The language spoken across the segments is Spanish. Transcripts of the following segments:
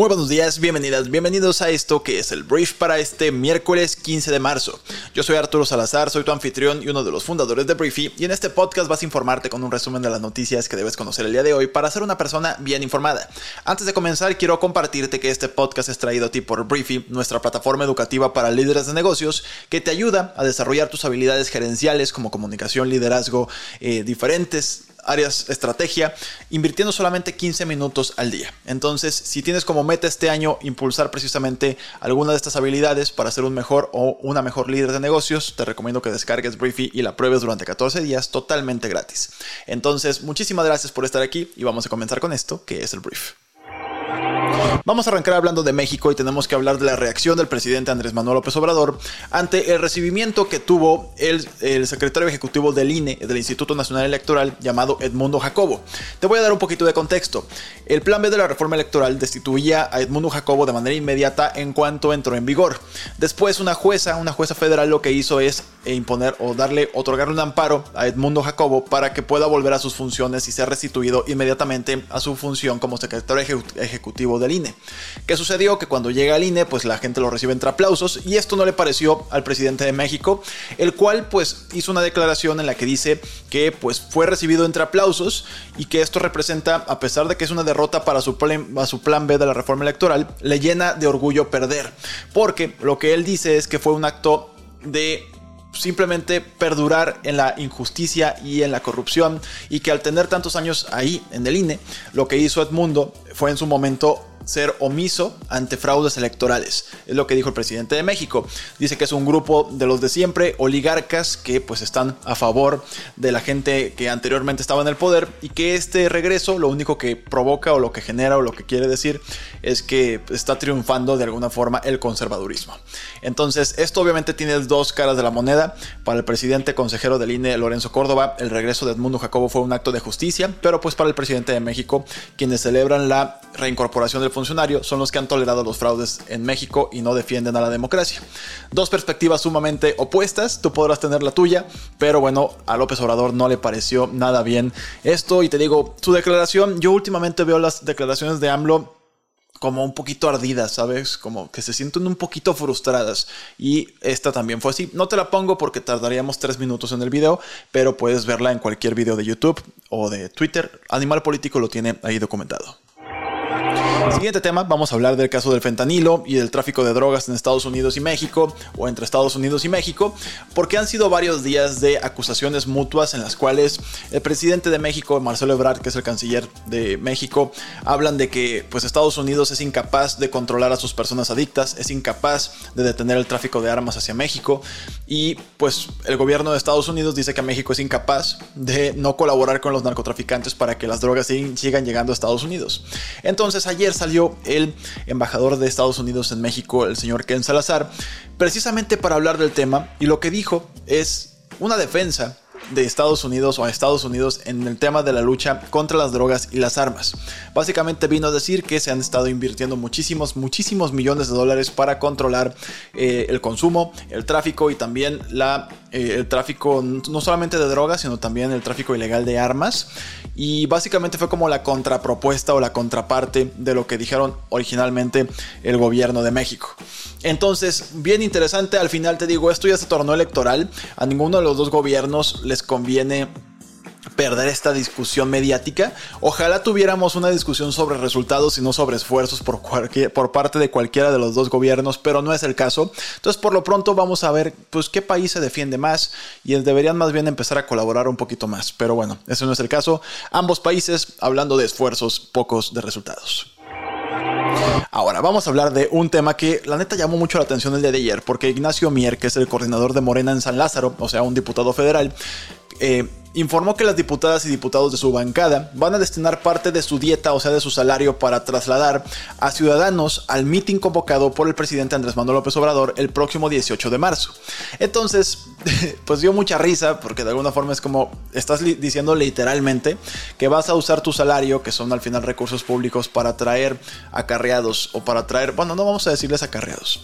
Muy buenos días, bienvenidas, bienvenidos a esto que es el brief para este miércoles 15 de marzo. Yo soy Arturo Salazar, soy tu anfitrión y uno de los fundadores de Briefy y en este podcast vas a informarte con un resumen de las noticias que debes conocer el día de hoy para ser una persona bien informada. Antes de comenzar quiero compartirte que este podcast es traído a ti por Briefy, nuestra plataforma educativa para líderes de negocios que te ayuda a desarrollar tus habilidades gerenciales como comunicación, liderazgo, eh, diferentes áreas estrategia, invirtiendo solamente 15 minutos al día. Entonces, si tienes como meta este año impulsar precisamente alguna de estas habilidades para ser un mejor o una mejor líder de negocios, te recomiendo que descargues Briefy y la pruebes durante 14 días totalmente gratis. Entonces, muchísimas gracias por estar aquí y vamos a comenzar con esto, que es el brief. Vamos a arrancar hablando de México y tenemos que hablar de la reacción del presidente Andrés Manuel López Obrador ante el recibimiento que tuvo el, el, secretario ejecutivo del INE, del Instituto Nacional Electoral, llamado Edmundo Jacobo. Te voy a dar un poquito de contexto. El plan B de la reforma electoral destituía a Edmundo Jacobo de manera inmediata en cuanto entró en vigor. Después una jueza, una jueza federal lo que hizo es imponer o darle, otorgarle un amparo a Edmundo Jacobo para que pueda volver a sus funciones y ser restituido inmediatamente a su función como secretario ejecutivo del INE. ¿Qué sucedió? Que cuando llega al INE, pues la gente lo recibe entre aplausos y esto no le pareció al presidente de México, el cual pues hizo una declaración en la que dice que pues fue recibido entre aplausos y que esto representa, a pesar de que es una derrota para su plan, su plan B de la reforma electoral, le llena de orgullo perder. Porque lo que él dice es que fue un acto de simplemente perdurar en la injusticia y en la corrupción y que al tener tantos años ahí en el INE, lo que hizo Edmundo fue en su momento ser omiso ante fraudes electorales. Es lo que dijo el presidente de México. Dice que es un grupo de los de siempre, oligarcas, que pues están a favor de la gente que anteriormente estaba en el poder y que este regreso lo único que provoca o lo que genera o lo que quiere decir es que está triunfando de alguna forma el conservadurismo. Entonces, esto obviamente tiene dos caras de la moneda. Para el presidente consejero del INE, Lorenzo Córdoba, el regreso de Edmundo Jacobo fue un acto de justicia, pero pues para el presidente de México, quienes celebran la reincorporación del funcionario son los que han tolerado los fraudes en México y no defienden a la democracia. Dos perspectivas sumamente opuestas, tú podrás tener la tuya, pero bueno, a López Obrador no le pareció nada bien esto y te digo, su declaración, yo últimamente veo las declaraciones de AMLO como un poquito ardidas, ¿sabes? Como que se sienten un poquito frustradas. Y esta también fue así. No te la pongo porque tardaríamos tres minutos en el video, pero puedes verla en cualquier video de YouTube o de Twitter. Animal Político lo tiene ahí documentado. Siguiente tema, vamos a hablar del caso del fentanilo y del tráfico de drogas en Estados Unidos y México, o entre Estados Unidos y México, porque han sido varios días de acusaciones mutuas en las cuales el presidente de México, Marcelo Ebrard, que es el canciller de México, hablan de que pues Estados Unidos es incapaz de controlar a sus personas adictas, es incapaz de detener el tráfico de armas hacia México, y pues el gobierno de Estados Unidos dice que México es incapaz de no colaborar con los narcotraficantes para que las drogas sigan llegando a Estados Unidos. Entonces ayer salió el embajador de Estados Unidos en México, el señor Ken Salazar, precisamente para hablar del tema y lo que dijo es una defensa de Estados Unidos o a Estados Unidos en el tema de la lucha contra las drogas y las armas. Básicamente vino a decir que se han estado invirtiendo muchísimos, muchísimos millones de dólares para controlar eh, el consumo, el tráfico y también la, eh, el tráfico no solamente de drogas, sino también el tráfico ilegal de armas. Y básicamente fue como la contrapropuesta o la contraparte de lo que dijeron originalmente el gobierno de México. Entonces, bien interesante, al final te digo, esto ya se tornó electoral, a ninguno de los dos gobiernos les conviene perder esta discusión mediática. Ojalá tuviéramos una discusión sobre resultados y no sobre esfuerzos por, parte de cualquiera de los dos gobiernos, pero no es el caso. Entonces, por lo pronto vamos a ver pues qué país se defiende más y deberían más bien empezar a colaborar un poquito más. Pero bueno, ese no es el caso. Ambos países hablando de esfuerzos, pocos de resultados. Ahora, vamos a hablar de un tema que la neta llamó mucho la atención el día de ayer, porque Ignacio Mier, que es el coordinador de Morena en San Lázaro, o sea, un diputado federal, eh, informó que las diputadas y diputados de su bancada van a destinar parte de su dieta, o sea, de su salario, para trasladar a ciudadanos al mitin convocado por el presidente Andrés Manuel López Obrador el próximo 18 de marzo. Entonces, pues dio mucha risa, porque de alguna forma es como estás diciendo literalmente que vas a usar tu salario, que son al final recursos públicos, para traer acarreados o para traer, bueno, no vamos a decirles acarreados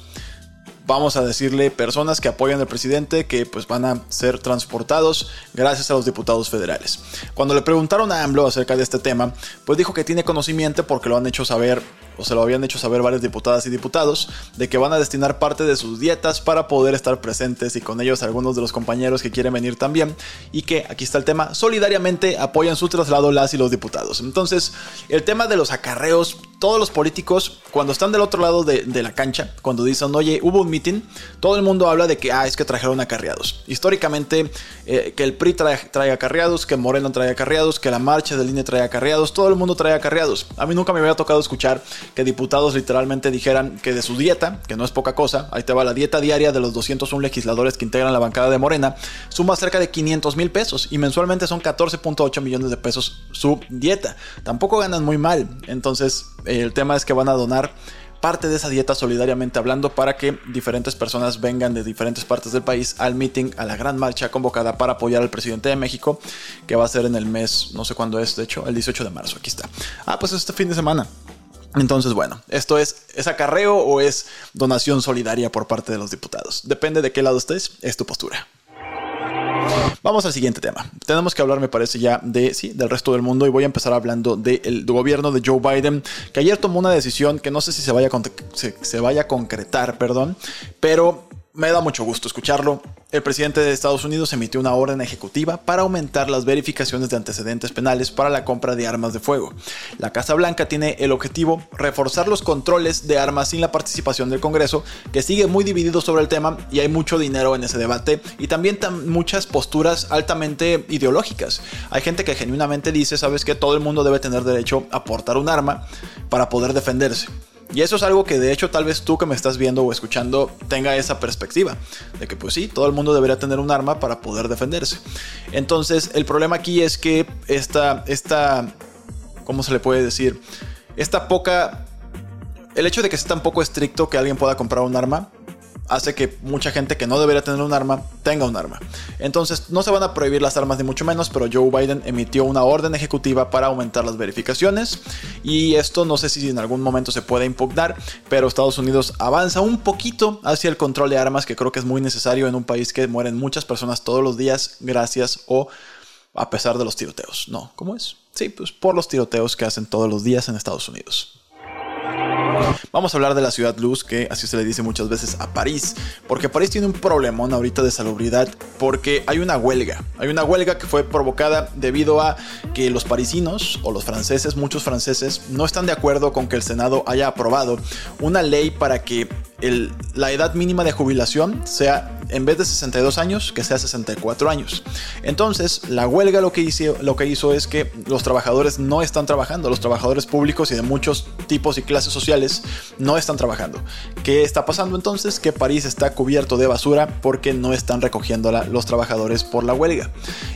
vamos a decirle, personas que apoyan al presidente que pues van a ser transportados gracias a los diputados federales. Cuando le preguntaron a AMLO acerca de este tema, pues dijo que tiene conocimiento porque lo han hecho saber o se lo habían hecho saber varias diputadas y diputados, de que van a destinar parte de sus dietas para poder estar presentes y con ellos algunos de los compañeros que quieren venir también y que, aquí está el tema, solidariamente apoyan su traslado las y los diputados. Entonces, el tema de los acarreos, todos los políticos, cuando están del otro lado de, la cancha, cuando dicen, oye, hubo un meeting, todo el mundo habla de que, ah, es que trajeron acarreados. Históricamente, eh, que el PRI trae, trae, acarreados, que Moreno trae acarreados, que la marcha del INE trae acarreados, todo el mundo trae acarreados. A mí nunca me había tocado escuchar que diputados literalmente dijeran que de su dieta, que no es poca cosa, ahí te va la dieta diaria de los 201 legisladores que integran la bancada de Morena, suma cerca de 500 mil pesos y mensualmente son 14.8 millones de pesos su dieta. Tampoco ganan muy mal, entonces el tema es que van a donar parte de esa dieta solidariamente hablando para que diferentes personas vengan de diferentes partes del país al meeting, a la gran marcha convocada para apoyar al presidente de México, que va a ser en el mes, no sé cuándo es, de hecho, el 18 de marzo, aquí está. Ah, pues este fin de semana. Entonces, bueno, esto es, ¿es acarreo o es donación solidaria por parte de los diputados? Depende de qué lado estés, es tu postura. Vamos al siguiente tema. Tenemos que hablar, me parece, ya de sí, del resto del mundo y voy a empezar hablando del gobierno de Joe Biden, que ayer tomó una decisión que no sé si se vaya se vaya a concretar, perdón, pero me da mucho gusto escucharlo. El presidente de Estados Unidos emitió una orden ejecutiva para aumentar las verificaciones de antecedentes penales para la compra de armas de fuego. La Casa Blanca tiene el objetivo reforzar los controles de armas sin la participación del Congreso, que sigue muy dividido sobre el tema y hay mucho dinero en ese debate y también muchas posturas altamente ideológicas. Hay gente que genuinamente dice, sabes que todo el mundo debe tener derecho a portar un arma para poder defenderse. Y eso es algo que de hecho tal vez tú que me estás viendo o escuchando tenga esa perspectiva, de que pues sí, todo el mundo debería tener un arma para poder defenderse. Entonces el problema aquí es que esta, esta, ¿cómo se le puede decir? Esta poca... El hecho de que sea tan poco estricto que alguien pueda comprar un arma hace que mucha gente que no debería tener un arma tenga un arma. Entonces no se van a prohibir las armas ni mucho menos, pero Joe Biden emitió una orden ejecutiva para aumentar las verificaciones y esto no sé si en algún momento se puede impugnar, pero Estados Unidos avanza un poquito hacia el control de armas que creo que es muy necesario en un país que mueren muchas personas todos los días gracias o a pesar de los tiroteos. No, ¿cómo es? Sí, pues por los tiroteos que hacen todos los días en Estados Unidos. Vamos a hablar de la ciudad luz, que así se le dice muchas veces a París, porque París tiene un problemón ahorita de salubridad, porque hay una huelga. Hay una huelga que fue provocada debido a que los parisinos o los franceses, muchos franceses, no están de acuerdo con que el Senado haya aprobado una ley para que la edad mínima de jubilación sea en vez de 62 años, que sea 64 años. Entonces, la huelga lo que, hizo, lo que hizo es que los trabajadores no están trabajando, los trabajadores públicos y de muchos tipos y clases sociales no están trabajando. ¿Qué está pasando entonces? Que París está cubierto de basura porque no están recogiéndola los trabajadores por la huelga.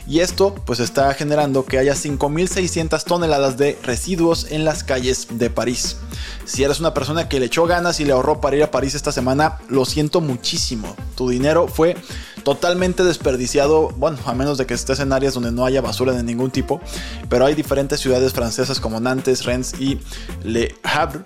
Y esto pues está generando que haya 5.600 toneladas de residuos en las calles de París. Si eres una persona que le echó ganas y le ahorró para ir a París esta semana, lo siento muchísimo. Tu dinero fue totalmente desperdiciado, bueno, a menos de que estés en áreas donde no haya basura de ningún tipo, pero hay diferentes ciudades francesas como Nantes, Rennes y Le Havre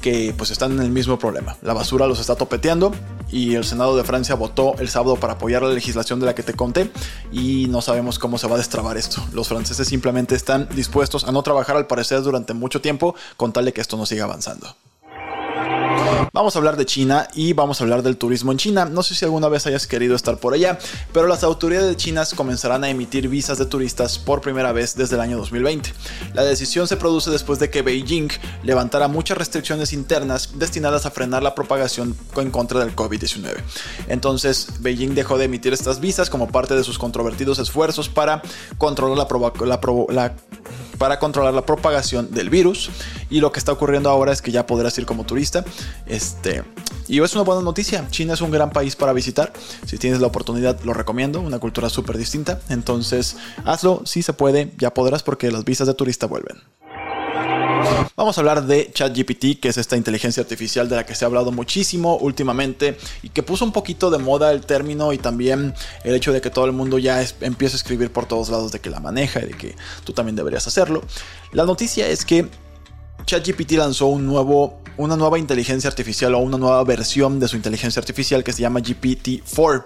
que pues están en el mismo problema. La basura los está topeteando y el Senado de Francia votó el sábado para apoyar la legislación de la que te conté y no sabemos cómo se va a destrabar esto. Los franceses simplemente están dispuestos a no trabajar al parecer durante mucho tiempo con tal de que esto no siga avanzando. Vamos a hablar de China y vamos a hablar del turismo en China. No sé si alguna vez hayas querido estar por allá, pero las autoridades chinas comenzarán a emitir visas de turistas por primera vez desde el año 2020. La decisión se produce después de que Beijing levantara muchas restricciones internas destinadas a frenar la propagación en contra del COVID-19. Entonces, Beijing dejó de emitir estas visas como parte de sus controvertidos esfuerzos para controlar la, la para controlar la propagación del virus. Y lo que está ocurriendo ahora es que ya podrás ir como turista. Este, Y es una buena noticia. China es un gran país para visitar. Si tienes la oportunidad, lo recomiendo. Una cultura súper distinta. Entonces, hazlo. Si se puede, ya podrás porque las visas de turista vuelven. Vamos a hablar de ChatGPT, que es esta inteligencia artificial de la que se ha hablado muchísimo últimamente y que puso un poquito de moda el término y también el hecho de que todo el mundo ya empieza a escribir por todos lados de que la maneja y de que tú también deberías hacerlo. La noticia es que ChatGPT lanzó un nuevo, una nueva inteligencia artificial o una nueva versión de su inteligencia artificial que se llama GPT-4.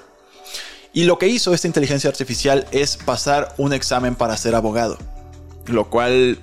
Y lo que hizo esta inteligencia artificial es pasar un examen para ser abogado. Lo cual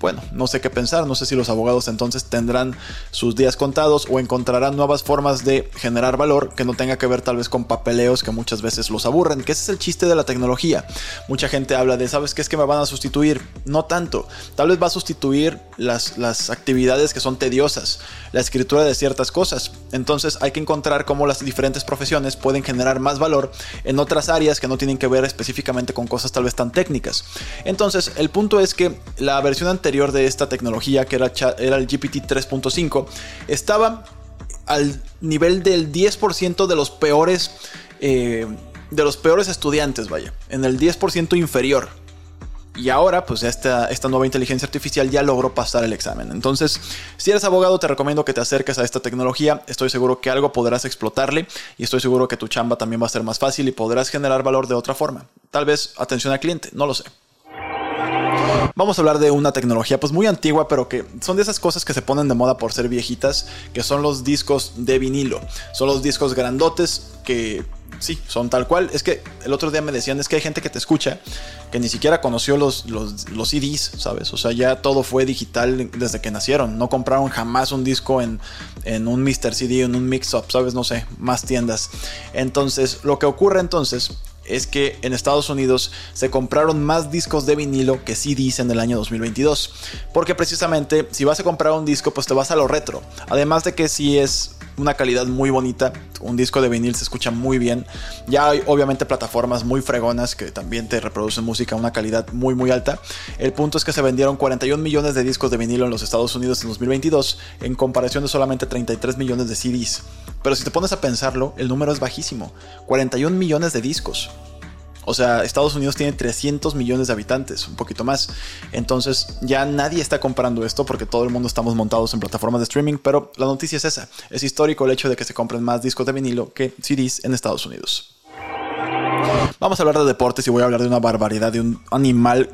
bueno, no sé qué pensar, no sé si los abogados entonces tendrán sus días contados o encontrarán nuevas formas de generar valor que no tenga que ver tal vez con papeleos que muchas veces los aburren, que ese es el chiste de la tecnología. Mucha gente habla de, ¿sabes qué es que me van a sustituir? No tanto, tal vez va a sustituir las, las actividades que son tediosas, la escritura de ciertas cosas. Entonces hay que encontrar cómo las diferentes profesiones pueden generar más valor en otras áreas que no tienen que ver específicamente con cosas tal vez tan técnicas. Entonces el punto es que la versión anterior de esta tecnología, que era, el GPT 3.5, estaba al nivel del 10% de los peores. Eh, de los peores estudiantes, vaya, en el 10% inferior. Y ahora, pues esta, esta nueva inteligencia artificial ya logró pasar el examen. Entonces, si eres abogado, te recomiendo que te acerques a esta tecnología. Estoy seguro que algo podrás explotarle y estoy seguro que tu chamba también va a ser más fácil y podrás generar valor de otra forma. Tal vez atención al cliente, no lo sé. Vamos a hablar de una tecnología pues muy antigua, pero que son de esas cosas que se ponen de moda por ser viejitas, que son los discos de vinilo. Son los discos grandotes que sí, son tal cual. Es que el otro día me decían, es que hay gente que te escucha que ni siquiera conoció los, los, CDs, ¿sabes? O sea, ya todo fue digital desde que nacieron. No compraron jamás un disco en, en un Mr. CD, en un mix-up, ¿sabes? No sé, más tiendas. Entonces, lo que ocurre entonces es que en Estados Unidos se compraron más discos de vinilo que CDs en el año 2022. Porque precisamente si vas a comprar un disco, pues te vas a lo retro. Además de que si es una calidad muy bonita, un disco de vinil se escucha muy bien. Ya hay obviamente plataformas muy fregonas que también te reproducen música a una calidad muy muy alta. El punto es que se vendieron 41 millones de discos de vinilo en los Estados Unidos en 2022 en comparación de solamente 33 millones de CDs. Pero si te pones a pensarlo, el número es bajísimo. 41 millones de discos. O sea, Estados Unidos tiene 300 millones de habitantes, un poquito más. Entonces ya nadie está comprando esto porque todo el mundo estamos montados en plataformas de streaming, pero la noticia es esa. Es histórico el hecho de que se compren más discos de vinilo que CDs en Estados Unidos. Vamos a hablar de deportes y voy a hablar de una barbaridad, de un animal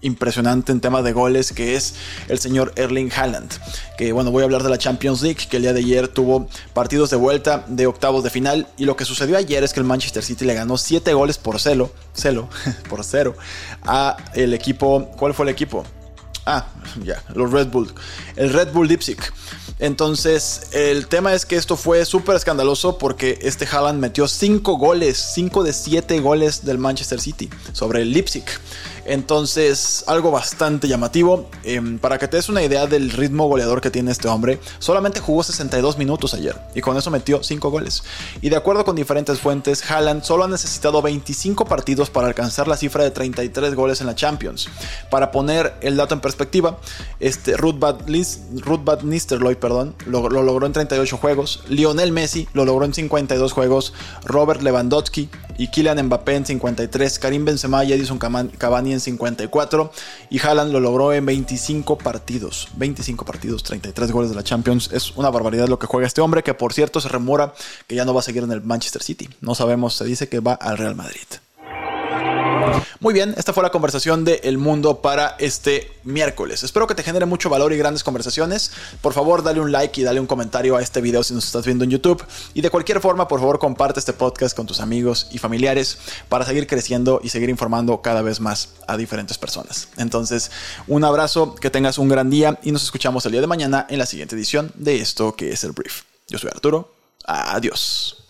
impresionante en tema de goles que es el señor Erling Haaland. Que bueno, voy a hablar de la Champions League, que el día de ayer tuvo partidos de vuelta de octavos de final. Y lo que sucedió ayer es que el Manchester City le ganó 7 goles por celo, celo, por cero, a el equipo. ¿Cuál fue el equipo? Ah, ya, los Red Bull. El Red Bull Leipzig. Entonces, el tema es que esto fue súper escandaloso porque este Haaland metió 5 goles, 5 de 7 goles del Manchester City sobre el Leipzig. Entonces, algo bastante llamativo. Em, para que te des una idea del ritmo goleador que tiene este hombre, solamente jugó 62 minutos ayer y con eso metió 5 goles. Y de acuerdo con diferentes fuentes, Haaland solo ha necesitado 25 partidos para alcanzar la cifra de 33 goles en la Champions. Para poner el dato en perspectiva, este Ruth Bad, lo, lo logró en 38 juegos, Lionel Messi lo logró en 52 juegos, Robert Lewandowski y Kylian Mbappé en 53, Karim Benzema y Edison Cavani en 54 y Haaland lo logró en 25 partidos, 25 partidos, 33 goles de la Champions. Es una barbaridad lo que juega este hombre que por cierto se remora que ya no va a seguir en el Manchester City. No sabemos, se dice que va al Real Madrid. Muy bien, esta fue la conversación de El Mundo para este miércoles. Espero que te genere mucho valor y grandes conversaciones. Por favor, dale un like y dale un comentario a este video si nos estás viendo en YouTube. Y de cualquier forma, por favor, comparte este podcast con tus amigos y familiares para seguir creciendo y seguir informando cada vez más a diferentes personas. Entonces, un abrazo, que tengas un gran día y nos escuchamos el día de mañana en la siguiente edición de esto que es el Brief. Yo soy Arturo. Adiós.